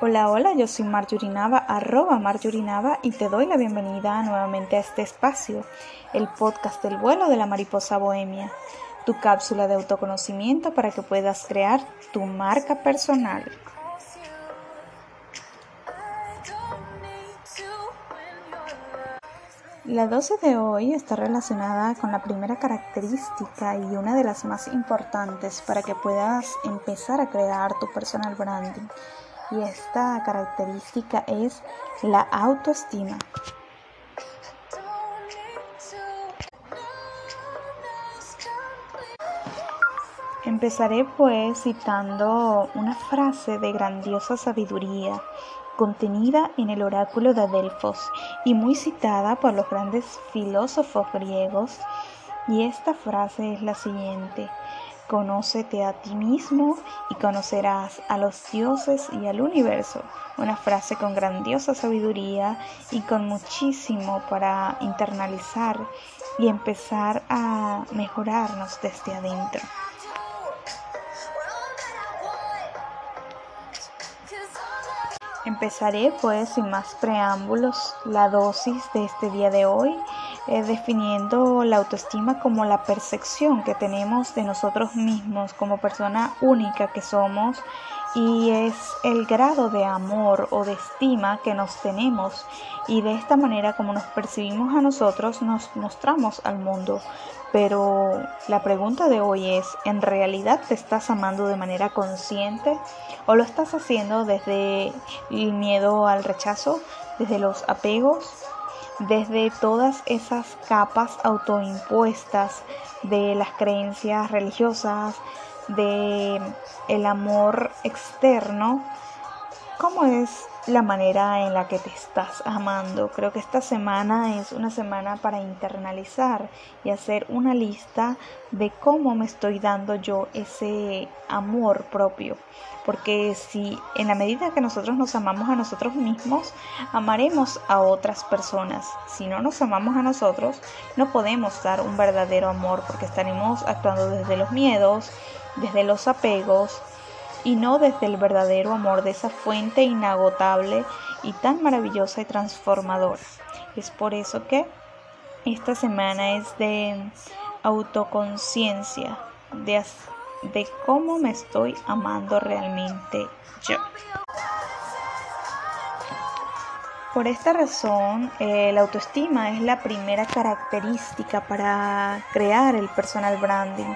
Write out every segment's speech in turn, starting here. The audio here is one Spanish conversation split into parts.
Hola, hola, yo soy Marjorinava, arroba Marjorinava y te doy la bienvenida nuevamente a este espacio, el podcast del vuelo de la mariposa bohemia, tu cápsula de autoconocimiento para que puedas crear tu marca personal. La dosis de hoy está relacionada con la primera característica y una de las más importantes para que puedas empezar a crear tu personal branding y esta característica es la autoestima. Empezaré pues citando una frase de grandiosa sabiduría contenida en el oráculo de Delfos y muy citada por los grandes filósofos griegos. Y esta frase es la siguiente. Conócete a ti mismo y conocerás a los dioses y al universo. Una frase con grandiosa sabiduría y con muchísimo para internalizar y empezar a mejorarnos desde adentro. Empezaré pues sin más preámbulos la dosis de este día de hoy eh, definiendo la autoestima como la percepción que tenemos de nosotros mismos como persona única que somos y es el grado de amor o de estima que nos tenemos y de esta manera como nos percibimos a nosotros nos mostramos al mundo. Pero la pregunta de hoy es, ¿en realidad te estás amando de manera consciente o lo estás haciendo desde el miedo al rechazo, desde los apegos desde todas esas capas autoimpuestas de las creencias religiosas, de el amor externo, ¿cómo es la manera en la que te estás amando. Creo que esta semana es una semana para internalizar y hacer una lista de cómo me estoy dando yo ese amor propio. Porque si en la medida que nosotros nos amamos a nosotros mismos, amaremos a otras personas. Si no nos amamos a nosotros, no podemos dar un verdadero amor porque estaremos actuando desde los miedos, desde los apegos, y no desde el verdadero amor de esa fuente inagotable y tan maravillosa y transformadora. Es por eso que esta semana es de autoconciencia, de, de cómo me estoy amando realmente yo. Por esta razón, eh, la autoestima es la primera característica para crear el personal branding,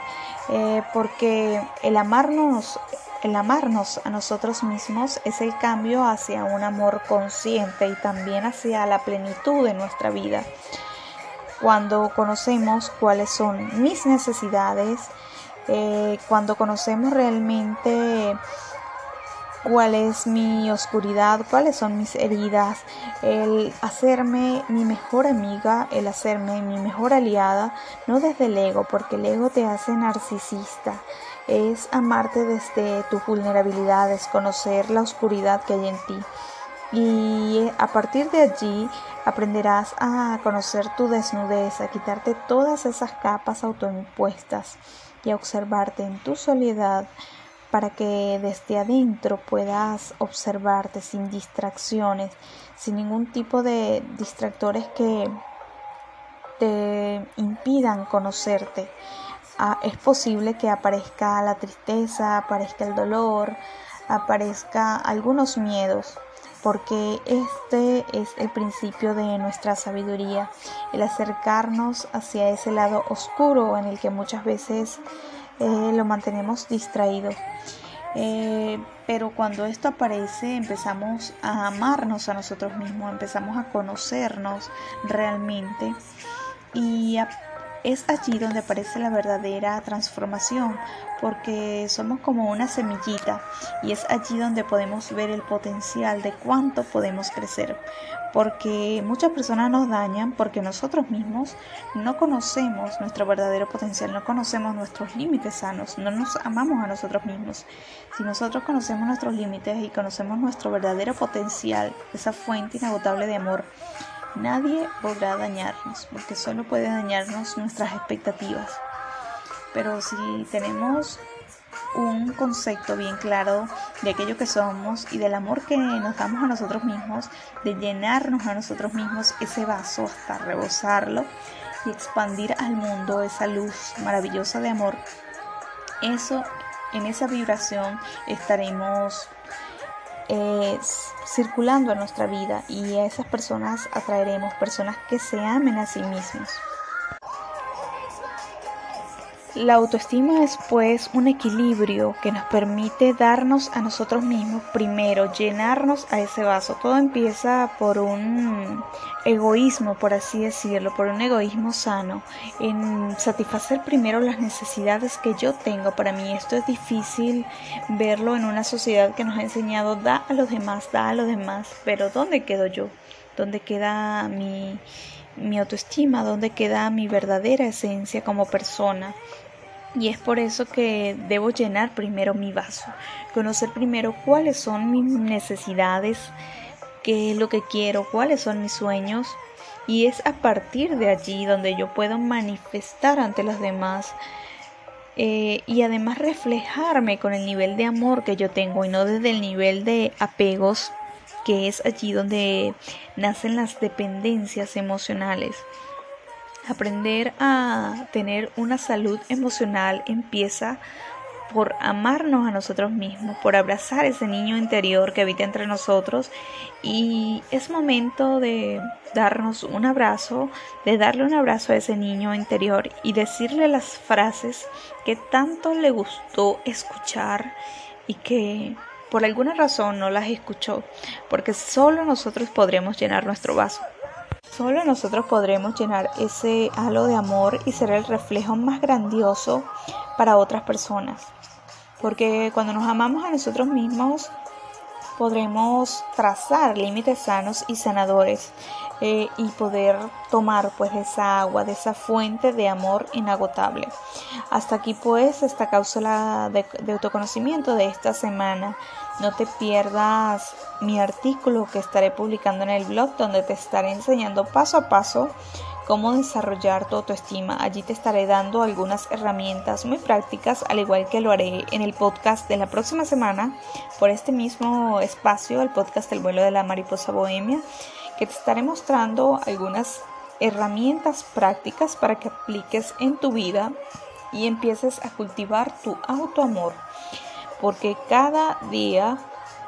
eh, porque el amarnos el amarnos a nosotros mismos es el cambio hacia un amor consciente y también hacia la plenitud de nuestra vida. Cuando conocemos cuáles son mis necesidades, eh, cuando conocemos realmente cuál es mi oscuridad, cuáles son mis heridas, el hacerme mi mejor amiga, el hacerme mi mejor aliada, no desde el ego, porque el ego te hace narcisista, es amarte desde tus vulnerabilidades, conocer la oscuridad que hay en ti. Y a partir de allí aprenderás a conocer tu desnudez, a quitarte todas esas capas autoimpuestas y a observarte en tu soledad para que desde adentro puedas observarte sin distracciones, sin ningún tipo de distractores que te impidan conocerte. Ah, es posible que aparezca la tristeza, aparezca el dolor, aparezca algunos miedos, porque este es el principio de nuestra sabiduría, el acercarnos hacia ese lado oscuro en el que muchas veces eh, lo mantenemos distraído. Eh, pero cuando esto aparece empezamos a amarnos a nosotros mismos, empezamos a conocernos realmente y a es allí donde aparece la verdadera transformación, porque somos como una semillita y es allí donde podemos ver el potencial de cuánto podemos crecer, porque muchas personas nos dañan porque nosotros mismos no conocemos nuestro verdadero potencial, no conocemos nuestros límites sanos, no nos amamos a nosotros mismos. Si nosotros conocemos nuestros límites y conocemos nuestro verdadero potencial, esa fuente inagotable de amor, Nadie podrá dañarnos, porque solo puede dañarnos nuestras expectativas. Pero si tenemos un concepto bien claro de aquello que somos y del amor que nos damos a nosotros mismos, de llenarnos a nosotros mismos ese vaso hasta rebosarlo y expandir al mundo esa luz maravillosa de amor. Eso, en esa vibración estaremos circulando en nuestra vida y a esas personas atraeremos personas que se amen a sí mismos. La autoestima es pues un equilibrio que nos permite darnos a nosotros mismos primero, llenarnos a ese vaso. Todo empieza por un egoísmo, por así decirlo, por un egoísmo sano, en satisfacer primero las necesidades que yo tengo. Para mí esto es difícil verlo en una sociedad que nos ha enseñado da a los demás, da a los demás, pero ¿dónde quedo yo? ¿Dónde queda mi mi autoestima, dónde queda mi verdadera esencia como persona. Y es por eso que debo llenar primero mi vaso, conocer primero cuáles son mis necesidades, qué es lo que quiero, cuáles son mis sueños. Y es a partir de allí donde yo puedo manifestar ante los demás eh, y además reflejarme con el nivel de amor que yo tengo y no desde el nivel de apegos que es allí donde nacen las dependencias emocionales. Aprender a tener una salud emocional empieza por amarnos a nosotros mismos, por abrazar ese niño interior que habita entre nosotros y es momento de darnos un abrazo, de darle un abrazo a ese niño interior y decirle las frases que tanto le gustó escuchar y que por alguna razón no las escuchó, porque solo nosotros podremos llenar nuestro vaso. Solo nosotros podremos llenar ese halo de amor y ser el reflejo más grandioso para otras personas. Porque cuando nos amamos a nosotros mismos, podremos trazar límites sanos y sanadores eh, y poder tomar pues esa agua, de esa fuente de amor inagotable. Hasta aquí pues esta cápsula de, de autoconocimiento de esta semana. No te pierdas mi artículo que estaré publicando en el blog donde te estaré enseñando paso a paso cómo desarrollar tu autoestima. Allí te estaré dando algunas herramientas muy prácticas, al igual que lo haré en el podcast de la próxima semana por este mismo espacio, el podcast El vuelo de la mariposa bohemia que te estaré mostrando algunas herramientas prácticas para que apliques en tu vida y empieces a cultivar tu autoamor. Porque cada día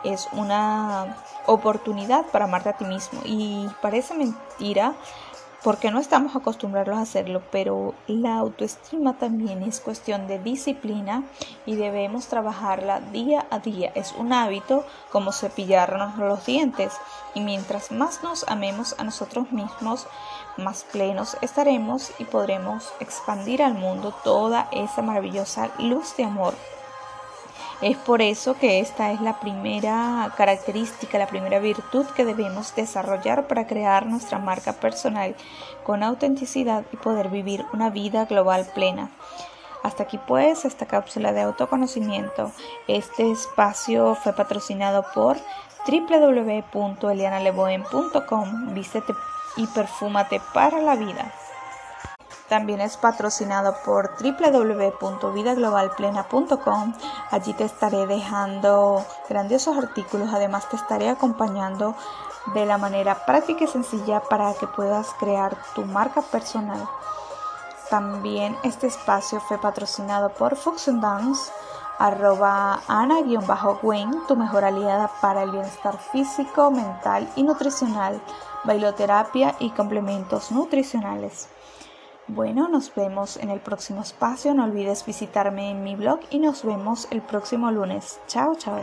es una oportunidad para amarte a ti mismo. Y parece mentira, porque no estamos acostumbrados a hacerlo, pero la autoestima también es cuestión de disciplina y debemos trabajarla día a día. Es un hábito como cepillarnos los dientes y mientras más nos amemos a nosotros mismos, más plenos estaremos y podremos expandir al mundo toda esa maravillosa luz de amor es por eso que esta es la primera característica, la primera virtud que debemos desarrollar para crear nuestra marca personal con autenticidad y poder vivir una vida global plena. Hasta aquí pues esta cápsula de autoconocimiento. Este espacio fue patrocinado por www.elianaleboen.com. Vístete y perfúmate para la vida. También es patrocinado por www.vidaglobalplena.com. Allí te estaré dejando grandiosos artículos. Además te estaré acompañando de la manera práctica y sencilla para que puedas crear tu marca personal. También este espacio fue patrocinado por Fox Dance, arroba ana-gwen, tu mejor aliada para el bienestar físico, mental y nutricional, bailoterapia y complementos nutricionales. Bueno, nos vemos en el próximo espacio. No olvides visitarme en mi blog y nos vemos el próximo lunes. Chao, chao.